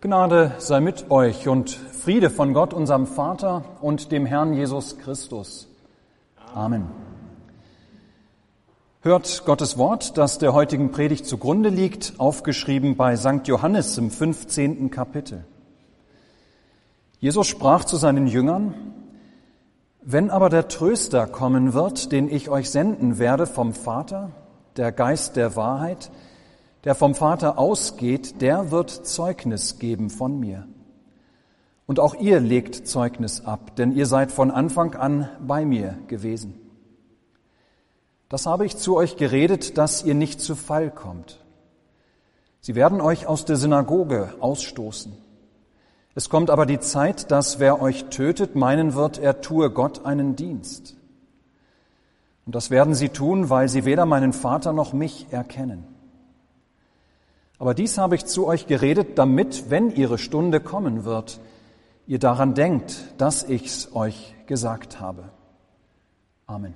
Gnade sei mit euch und Friede von Gott, unserem Vater und dem Herrn Jesus Christus. Amen. Hört Gottes Wort, das der heutigen Predigt zugrunde liegt, aufgeschrieben bei St. Johannes im 15. Kapitel. Jesus sprach zu seinen Jüngern, Wenn aber der Tröster kommen wird, den ich euch senden werde vom Vater, der Geist der Wahrheit, der vom Vater ausgeht, der wird Zeugnis geben von mir. Und auch ihr legt Zeugnis ab, denn ihr seid von Anfang an bei mir gewesen. Das habe ich zu euch geredet, dass ihr nicht zu Fall kommt. Sie werden euch aus der Synagoge ausstoßen. Es kommt aber die Zeit, dass wer euch tötet, meinen wird, er tue Gott einen Dienst. Und das werden sie tun, weil sie weder meinen Vater noch mich erkennen. Aber dies habe ich zu euch geredet, damit, wenn ihre Stunde kommen wird, ihr daran denkt, dass ich's euch gesagt habe. Amen.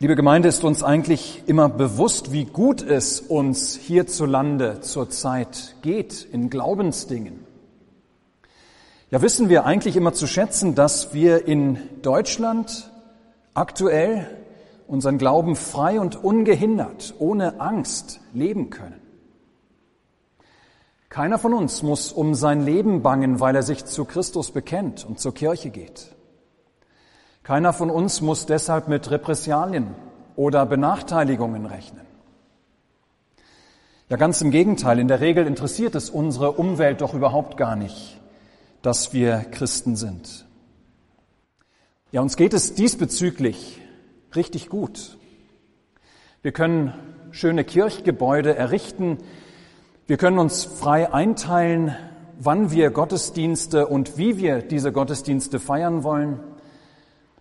Liebe Gemeinde, ist uns eigentlich immer bewusst, wie gut es uns hierzulande zurzeit geht in Glaubensdingen. Ja, wissen wir eigentlich immer zu schätzen, dass wir in Deutschland aktuell unseren Glauben frei und ungehindert, ohne Angst leben können. Keiner von uns muss um sein Leben bangen, weil er sich zu Christus bekennt und zur Kirche geht. Keiner von uns muss deshalb mit Repressalien oder Benachteiligungen rechnen. Ja, ganz im Gegenteil. In der Regel interessiert es unsere Umwelt doch überhaupt gar nicht, dass wir Christen sind. Ja, uns geht es diesbezüglich richtig gut. Wir können schöne Kirchgebäude errichten. Wir können uns frei einteilen, wann wir Gottesdienste und wie wir diese Gottesdienste feiern wollen.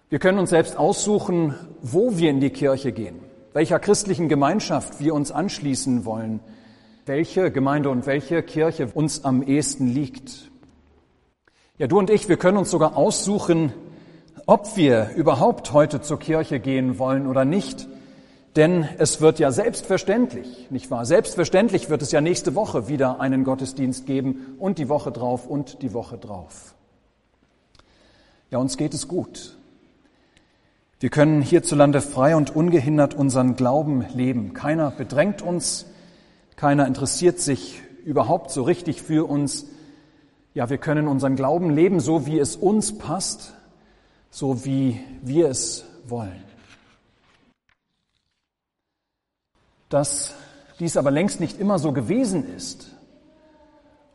Wir können uns selbst aussuchen, wo wir in die Kirche gehen, welcher christlichen Gemeinschaft wir uns anschließen wollen, welche Gemeinde und welche Kirche uns am ehesten liegt. Ja, du und ich, wir können uns sogar aussuchen, ob wir überhaupt heute zur Kirche gehen wollen oder nicht. Denn es wird ja selbstverständlich, nicht wahr? Selbstverständlich wird es ja nächste Woche wieder einen Gottesdienst geben und die Woche drauf und die Woche drauf. Ja, uns geht es gut. Wir können hierzulande frei und ungehindert unseren Glauben leben. Keiner bedrängt uns, keiner interessiert sich überhaupt so richtig für uns. Ja, wir können unseren Glauben leben, so wie es uns passt, so wie wir es wollen. Dass dies aber längst nicht immer so gewesen ist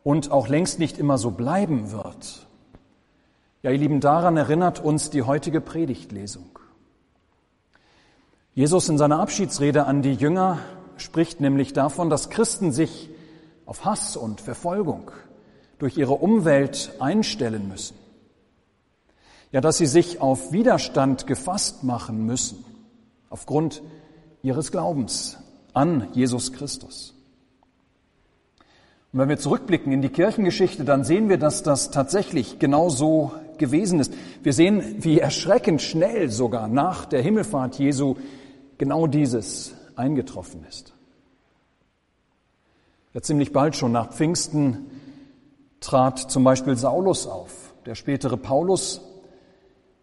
und auch längst nicht immer so bleiben wird. Ja, ihr Lieben, daran erinnert uns die heutige Predigtlesung. Jesus in seiner Abschiedsrede an die Jünger spricht nämlich davon, dass Christen sich auf Hass und Verfolgung durch ihre Umwelt einstellen müssen ja, dass sie sich auf Widerstand gefasst machen müssen, aufgrund ihres Glaubens an Jesus Christus. Und wenn wir zurückblicken in die Kirchengeschichte, dann sehen wir, dass das tatsächlich genau so gewesen ist. Wir sehen, wie erschreckend schnell sogar nach der Himmelfahrt Jesu genau dieses eingetroffen ist. Ja, ziemlich bald schon nach Pfingsten trat zum Beispiel Saulus auf, der spätere Paulus,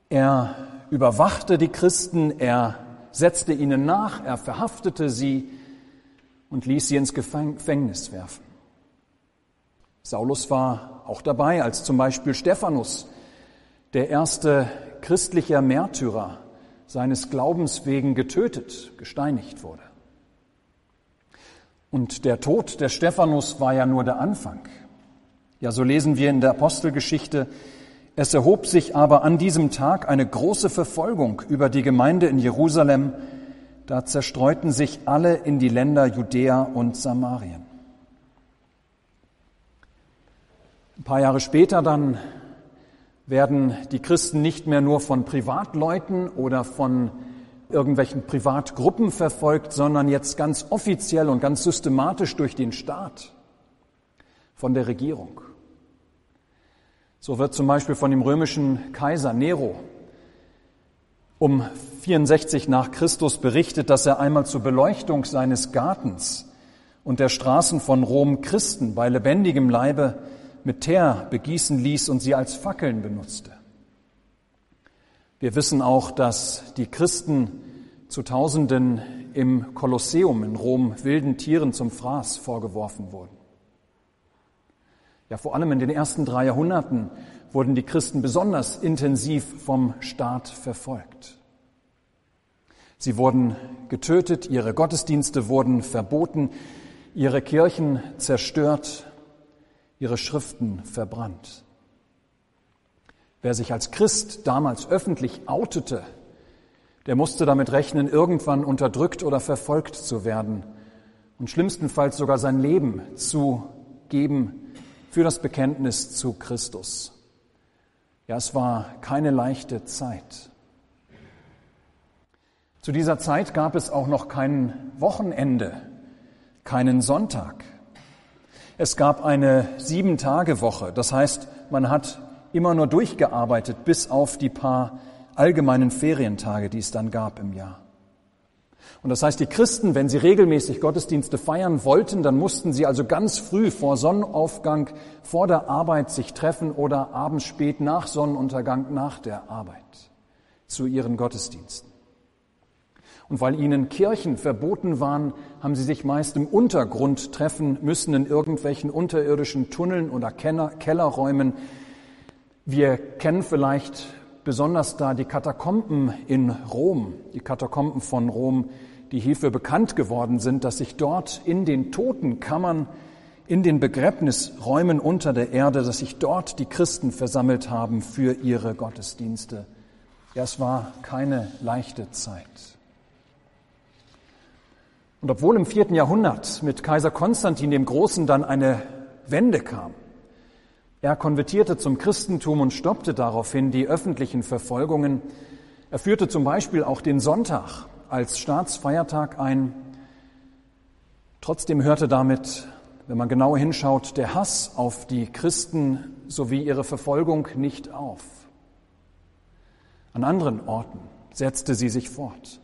er überwachte die Christen, er setzte ihnen nach, er verhaftete sie und ließ sie ins Gefängnis werfen. Saulus war auch dabei, als zum Beispiel Stephanus, der erste christliche Märtyrer, seines Glaubens wegen getötet, gesteinigt wurde. Und der Tod des Stephanus war ja nur der Anfang. Ja, so lesen wir in der Apostelgeschichte, es erhob sich aber an diesem Tag eine große Verfolgung über die Gemeinde in Jerusalem. Da zerstreuten sich alle in die Länder Judäa und Samarien. Ein paar Jahre später dann werden die Christen nicht mehr nur von Privatleuten oder von irgendwelchen Privatgruppen verfolgt, sondern jetzt ganz offiziell und ganz systematisch durch den Staat, von der Regierung. So wird zum Beispiel von dem römischen Kaiser Nero um 64 nach Christus berichtet, dass er einmal zur Beleuchtung seines Gartens und der Straßen von Rom Christen bei lebendigem Leibe mit Teer begießen ließ und sie als Fackeln benutzte. Wir wissen auch, dass die Christen zu Tausenden im Kolosseum in Rom wilden Tieren zum Fraß vorgeworfen wurden. Ja, vor allem in den ersten drei Jahrhunderten wurden die Christen besonders intensiv vom Staat verfolgt. Sie wurden getötet, ihre Gottesdienste wurden verboten, ihre Kirchen zerstört, ihre Schriften verbrannt. Wer sich als Christ damals öffentlich outete, der musste damit rechnen, irgendwann unterdrückt oder verfolgt zu werden und schlimmstenfalls sogar sein Leben zu geben für das Bekenntnis zu Christus. Ja, es war keine leichte Zeit. Zu dieser Zeit gab es auch noch kein Wochenende, keinen Sonntag. Es gab eine Sieben-Tage-Woche. Das heißt, man hat immer nur durchgearbeitet bis auf die paar allgemeinen Ferientage, die es dann gab im Jahr. Und das heißt, die Christen, wenn sie regelmäßig Gottesdienste feiern wollten, dann mussten sie also ganz früh vor Sonnenaufgang vor der Arbeit sich treffen oder abends spät nach Sonnenuntergang nach der Arbeit zu ihren Gottesdiensten. Und weil ihnen Kirchen verboten waren, haben sie sich meist im Untergrund treffen müssen, in irgendwelchen unterirdischen Tunneln oder Kellerräumen. Wir kennen vielleicht besonders da die Katakomben in Rom, die Katakomben von Rom, die hierfür bekannt geworden sind, dass sich dort in den Totenkammern, in den Begräbnisräumen unter der Erde, dass sich dort die Christen versammelt haben für ihre Gottesdienste. Ja, es war keine leichte Zeit. Und obwohl im vierten Jahrhundert mit Kaiser Konstantin dem Großen dann eine Wende kam, er konvertierte zum Christentum und stoppte daraufhin die öffentlichen Verfolgungen. Er führte zum Beispiel auch den Sonntag als Staatsfeiertag ein. Trotzdem hörte damit, wenn man genau hinschaut, der Hass auf die Christen sowie ihre Verfolgung nicht auf. An anderen Orten setzte sie sich fort.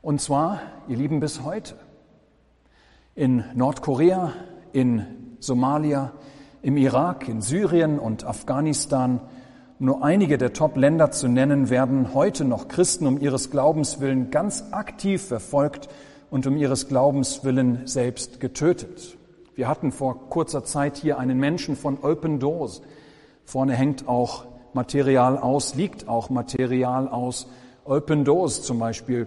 Und zwar, ihr Lieben, bis heute. In Nordkorea, in Somalia, im Irak, in Syrien und Afghanistan, nur einige der Top-Länder zu nennen, werden heute noch Christen um ihres Glaubens willen ganz aktiv verfolgt und um ihres Glaubens willen selbst getötet. Wir hatten vor kurzer Zeit hier einen Menschen von Open Doors. Vorne hängt auch Material aus, liegt auch Material aus. Open Doors zum Beispiel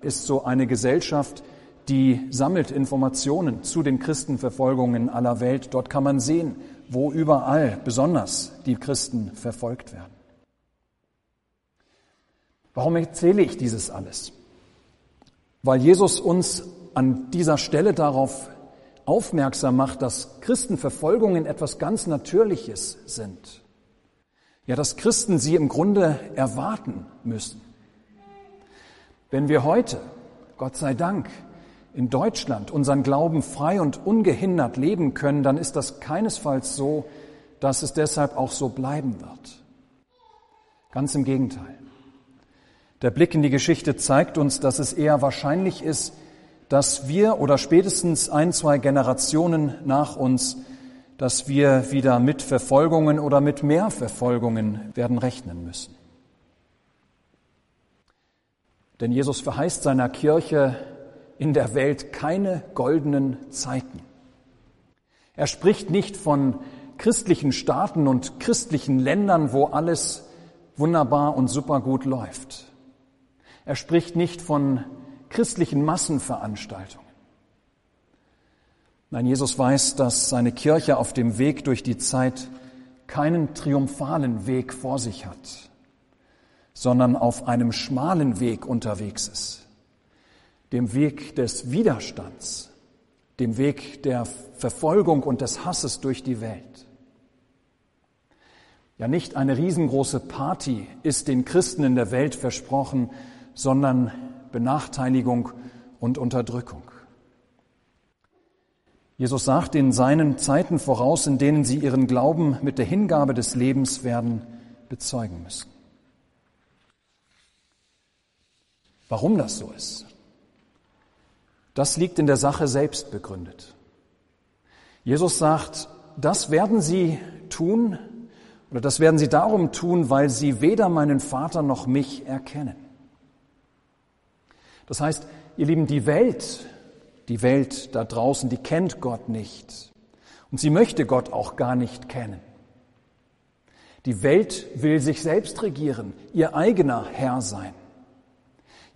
ist so eine Gesellschaft, die sammelt Informationen zu den Christenverfolgungen aller Welt. Dort kann man sehen, wo überall besonders die Christen verfolgt werden. Warum erzähle ich dieses alles? Weil Jesus uns an dieser Stelle darauf aufmerksam macht, dass Christenverfolgungen etwas ganz Natürliches sind. Ja, dass Christen sie im Grunde erwarten müssen. Wenn wir heute, Gott sei Dank, in Deutschland unseren Glauben frei und ungehindert leben können, dann ist das keinesfalls so, dass es deshalb auch so bleiben wird. Ganz im Gegenteil. Der Blick in die Geschichte zeigt uns, dass es eher wahrscheinlich ist, dass wir oder spätestens ein, zwei Generationen nach uns, dass wir wieder mit Verfolgungen oder mit mehr Verfolgungen werden rechnen müssen. Denn Jesus verheißt seiner Kirche in der Welt keine goldenen Zeiten. Er spricht nicht von christlichen Staaten und christlichen Ländern, wo alles wunderbar und supergut läuft. Er spricht nicht von christlichen Massenveranstaltungen. Nein, Jesus weiß, dass seine Kirche auf dem Weg durch die Zeit keinen triumphalen Weg vor sich hat, sondern auf einem schmalen Weg unterwegs ist dem Weg des Widerstands, dem Weg der Verfolgung und des Hasses durch die Welt. Ja, nicht eine riesengroße Party ist den Christen in der Welt versprochen, sondern Benachteiligung und Unterdrückung. Jesus sagt in seinen Zeiten voraus, in denen sie ihren Glauben mit der Hingabe des Lebens werden bezeugen müssen. Warum das so ist, das liegt in der Sache selbst begründet. Jesus sagt, das werden sie tun oder das werden sie darum tun, weil sie weder meinen Vater noch mich erkennen. Das heißt, ihr Lieben, die Welt, die Welt da draußen, die kennt Gott nicht. Und sie möchte Gott auch gar nicht kennen. Die Welt will sich selbst regieren, ihr eigener Herr sein.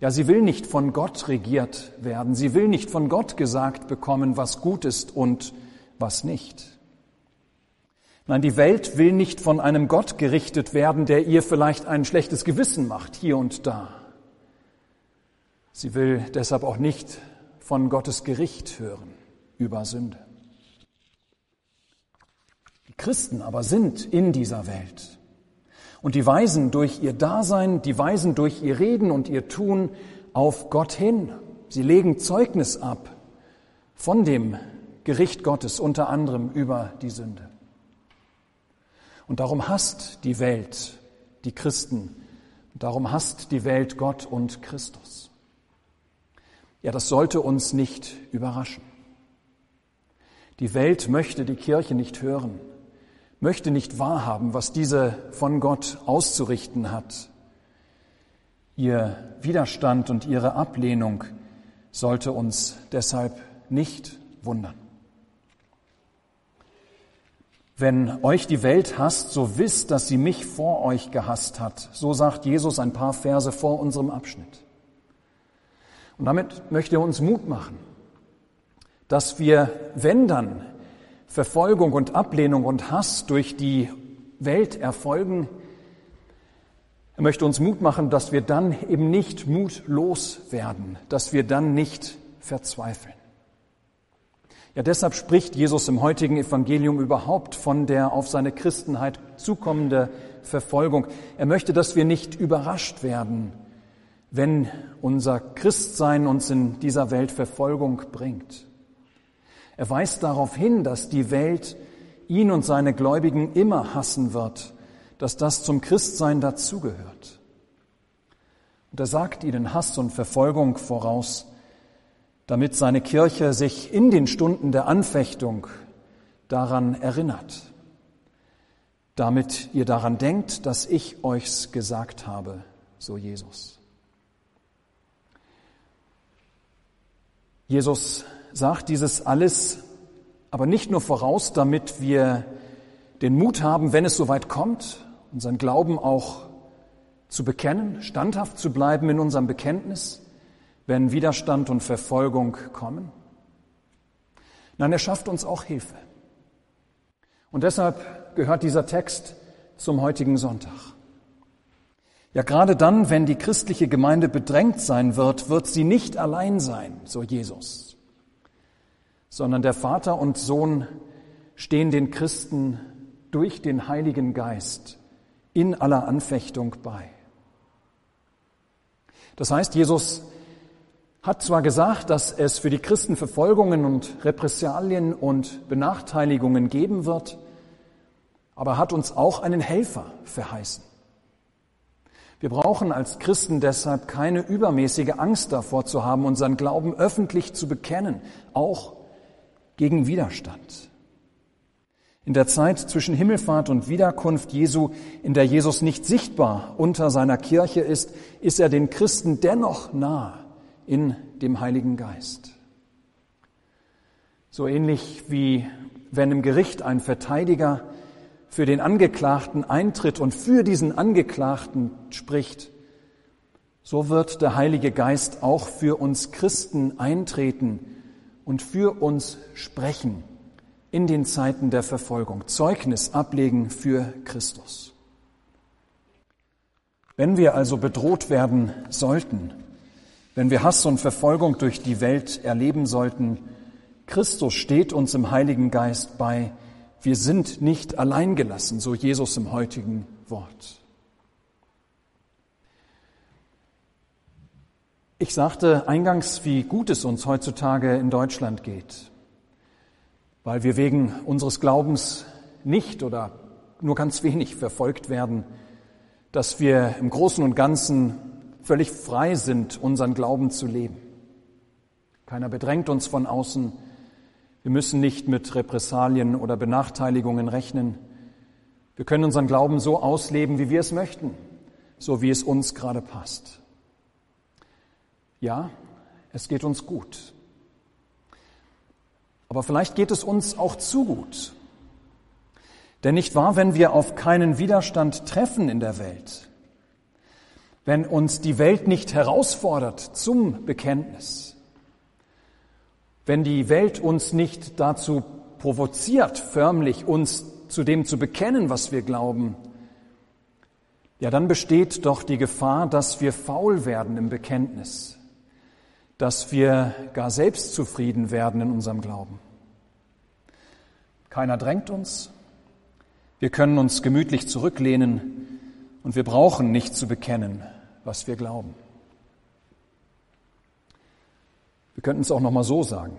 Ja, sie will nicht von Gott regiert werden. Sie will nicht von Gott gesagt bekommen, was gut ist und was nicht. Nein, die Welt will nicht von einem Gott gerichtet werden, der ihr vielleicht ein schlechtes Gewissen macht, hier und da. Sie will deshalb auch nicht von Gottes Gericht hören über Sünde. Die Christen aber sind in dieser Welt. Und die weisen durch ihr Dasein, die weisen durch ihr Reden und ihr Tun auf Gott hin. Sie legen Zeugnis ab von dem Gericht Gottes, unter anderem über die Sünde. Und darum hasst die Welt die Christen. Und darum hasst die Welt Gott und Christus. Ja, das sollte uns nicht überraschen. Die Welt möchte die Kirche nicht hören möchte nicht wahrhaben, was diese von Gott auszurichten hat. Ihr Widerstand und ihre Ablehnung sollte uns deshalb nicht wundern. Wenn euch die Welt hasst, so wisst, dass sie mich vor euch gehasst hat. So sagt Jesus ein paar Verse vor unserem Abschnitt. Und damit möchte er uns Mut machen, dass wir, wenn dann Verfolgung und Ablehnung und Hass durch die Welt erfolgen. Er möchte uns Mut machen, dass wir dann eben nicht mutlos werden, dass wir dann nicht verzweifeln. Ja, deshalb spricht Jesus im heutigen Evangelium überhaupt von der auf seine Christenheit zukommende Verfolgung. Er möchte, dass wir nicht überrascht werden, wenn unser Christsein uns in dieser Welt Verfolgung bringt. Er weist darauf hin, dass die Welt ihn und seine Gläubigen immer hassen wird, dass das zum Christsein dazugehört. Und er sagt ihnen Hass und Verfolgung voraus, damit seine Kirche sich in den Stunden der Anfechtung daran erinnert, damit ihr daran denkt, dass ich euch's gesagt habe, so Jesus. Jesus sagt dieses alles aber nicht nur voraus, damit wir den Mut haben, wenn es soweit kommt, unseren Glauben auch zu bekennen, standhaft zu bleiben in unserem Bekenntnis, wenn Widerstand und Verfolgung kommen. Nein, er schafft uns auch Hilfe. Und deshalb gehört dieser Text zum heutigen Sonntag. Ja, gerade dann, wenn die christliche Gemeinde bedrängt sein wird, wird sie nicht allein sein, so Jesus sondern der Vater und Sohn stehen den Christen durch den Heiligen Geist in aller Anfechtung bei. Das heißt, Jesus hat zwar gesagt, dass es für die Christen Verfolgungen und Repressalien und Benachteiligungen geben wird, aber hat uns auch einen Helfer verheißen. Wir brauchen als Christen deshalb keine übermäßige Angst davor zu haben, unseren Glauben öffentlich zu bekennen, auch gegen Widerstand. In der Zeit zwischen Himmelfahrt und Wiederkunft Jesu, in der Jesus nicht sichtbar unter seiner Kirche ist, ist er den Christen dennoch nah in dem Heiligen Geist. So ähnlich wie wenn im Gericht ein Verteidiger für den Angeklagten eintritt und für diesen Angeklagten spricht, so wird der Heilige Geist auch für uns Christen eintreten und für uns sprechen in den Zeiten der Verfolgung, Zeugnis ablegen für Christus. Wenn wir also bedroht werden sollten, wenn wir Hass und Verfolgung durch die Welt erleben sollten, Christus steht uns im Heiligen Geist bei. Wir sind nicht alleingelassen, so Jesus im heutigen Wort. Ich sagte eingangs, wie gut es uns heutzutage in Deutschland geht, weil wir wegen unseres Glaubens nicht oder nur ganz wenig verfolgt werden, dass wir im Großen und Ganzen völlig frei sind, unseren Glauben zu leben. Keiner bedrängt uns von außen. Wir müssen nicht mit Repressalien oder Benachteiligungen rechnen. Wir können unseren Glauben so ausleben, wie wir es möchten, so wie es uns gerade passt. Ja, es geht uns gut. Aber vielleicht geht es uns auch zu gut. Denn nicht wahr, wenn wir auf keinen Widerstand treffen in der Welt, wenn uns die Welt nicht herausfordert zum Bekenntnis, wenn die Welt uns nicht dazu provoziert, förmlich uns zu dem zu bekennen, was wir glauben, ja, dann besteht doch die Gefahr, dass wir faul werden im Bekenntnis, dass wir gar selbstzufrieden werden in unserem Glauben. Keiner drängt uns, wir können uns gemütlich zurücklehnen und wir brauchen nicht zu bekennen, was wir glauben. Wir könnten es auch noch mal so sagen.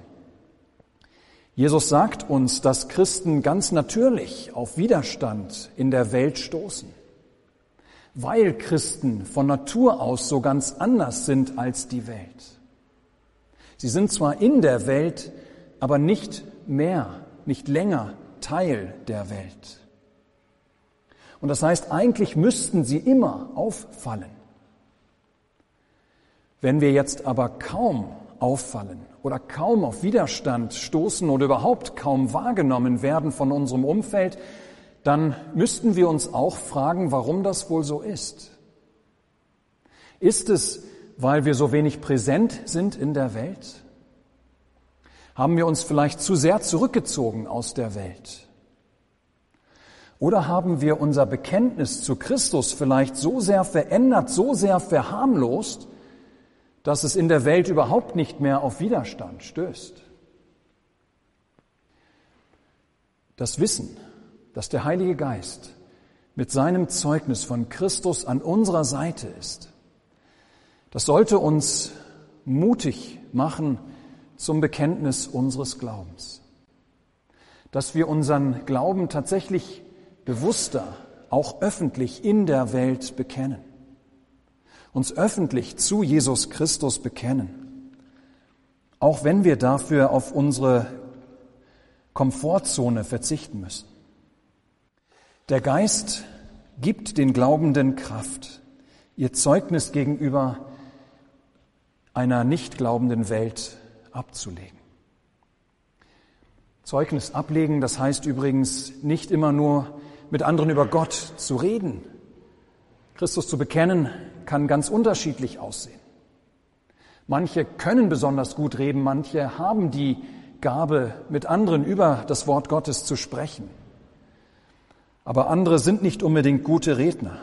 Jesus sagt uns, dass Christen ganz natürlich auf Widerstand in der Welt stoßen, weil Christen von Natur aus so ganz anders sind als die Welt. Sie sind zwar in der Welt, aber nicht mehr, nicht länger Teil der Welt. Und das heißt, eigentlich müssten sie immer auffallen. Wenn wir jetzt aber kaum auffallen oder kaum auf Widerstand stoßen oder überhaupt kaum wahrgenommen werden von unserem Umfeld, dann müssten wir uns auch fragen, warum das wohl so ist. Ist es, weil wir so wenig präsent sind in der Welt? Haben wir uns vielleicht zu sehr zurückgezogen aus der Welt? Oder haben wir unser Bekenntnis zu Christus vielleicht so sehr verändert, so sehr verharmlost, dass es in der Welt überhaupt nicht mehr auf Widerstand stößt. Das Wissen, dass der Heilige Geist mit seinem Zeugnis von Christus an unserer Seite ist, das sollte uns mutig machen zum Bekenntnis unseres Glaubens. Dass wir unseren Glauben tatsächlich bewusster, auch öffentlich in der Welt bekennen uns öffentlich zu Jesus Christus bekennen, auch wenn wir dafür auf unsere Komfortzone verzichten müssen. Der Geist gibt den Glaubenden Kraft, ihr Zeugnis gegenüber einer nicht glaubenden Welt abzulegen. Zeugnis ablegen, das heißt übrigens nicht immer nur mit anderen über Gott zu reden. Christus zu bekennen kann ganz unterschiedlich aussehen. Manche können besonders gut reden, manche haben die Gabe, mit anderen über das Wort Gottes zu sprechen. Aber andere sind nicht unbedingt gute Redner.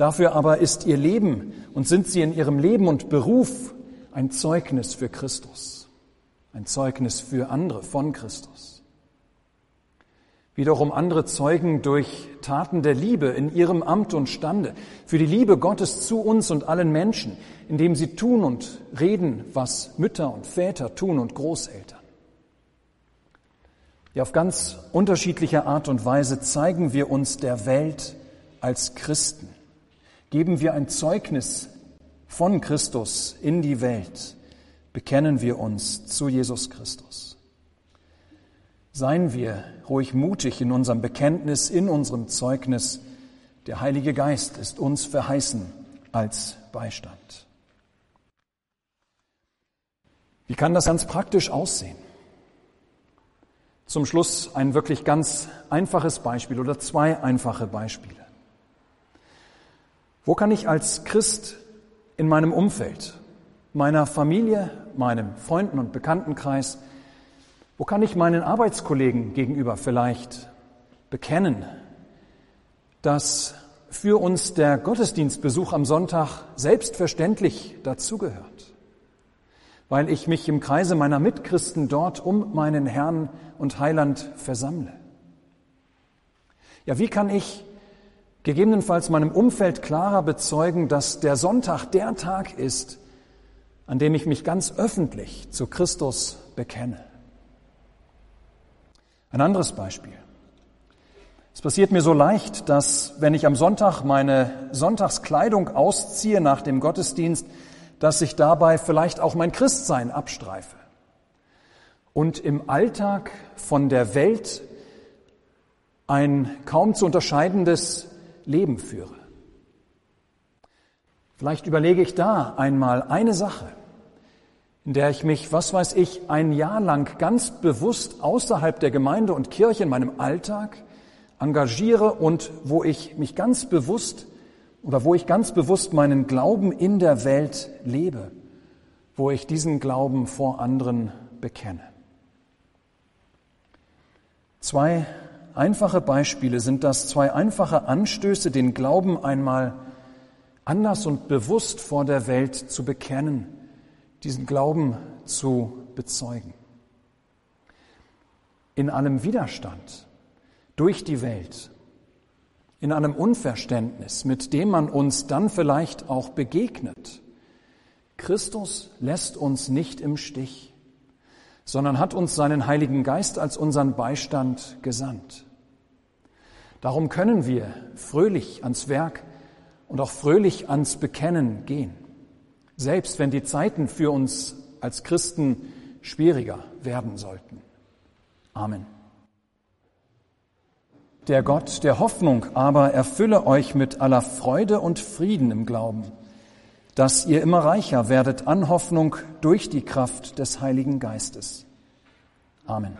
Dafür aber ist ihr Leben und sind sie in ihrem Leben und Beruf ein Zeugnis für Christus, ein Zeugnis für andere von Christus wiederum andere zeugen durch Taten der Liebe in ihrem Amt und Stande, für die Liebe Gottes zu uns und allen Menschen, indem sie tun und reden, was Mütter und Väter tun und Großeltern. Ja, auf ganz unterschiedliche Art und Weise zeigen wir uns der Welt als Christen, geben wir ein Zeugnis von Christus in die Welt, bekennen wir uns zu Jesus Christus. Seien wir ruhig mutig in unserem Bekenntnis, in unserem Zeugnis. Der Heilige Geist ist uns verheißen als Beistand. Wie kann das ganz praktisch aussehen? Zum Schluss ein wirklich ganz einfaches Beispiel oder zwei einfache Beispiele. Wo kann ich als Christ in meinem Umfeld, meiner Familie, meinem Freunden und Bekanntenkreis wo kann ich meinen Arbeitskollegen gegenüber vielleicht bekennen, dass für uns der Gottesdienstbesuch am Sonntag selbstverständlich dazugehört, weil ich mich im Kreise meiner Mitchristen dort um meinen Herrn und Heiland versammle? Ja, wie kann ich gegebenenfalls meinem Umfeld klarer bezeugen, dass der Sonntag der Tag ist, an dem ich mich ganz öffentlich zu Christus bekenne? Ein anderes Beispiel. Es passiert mir so leicht, dass wenn ich am Sonntag meine Sonntagskleidung ausziehe nach dem Gottesdienst, dass ich dabei vielleicht auch mein Christsein abstreife und im Alltag von der Welt ein kaum zu unterscheidendes Leben führe. Vielleicht überlege ich da einmal eine Sache, in der ich mich, was weiß ich, ein Jahr lang ganz bewusst außerhalb der Gemeinde und Kirche in meinem Alltag engagiere und wo ich mich ganz bewusst oder wo ich ganz bewusst meinen Glauben in der Welt lebe, wo ich diesen Glauben vor anderen bekenne. Zwei einfache Beispiele sind das, zwei einfache Anstöße, den Glauben einmal anders und bewusst vor der Welt zu bekennen diesen Glauben zu bezeugen. In allem Widerstand durch die Welt, in einem Unverständnis, mit dem man uns dann vielleicht auch begegnet. Christus lässt uns nicht im Stich, sondern hat uns seinen Heiligen Geist als unseren Beistand gesandt. Darum können wir fröhlich ans Werk und auch fröhlich ans Bekennen gehen selbst wenn die Zeiten für uns als Christen schwieriger werden sollten. Amen. Der Gott der Hoffnung aber erfülle euch mit aller Freude und Frieden im Glauben, dass ihr immer reicher werdet an Hoffnung durch die Kraft des Heiligen Geistes. Amen.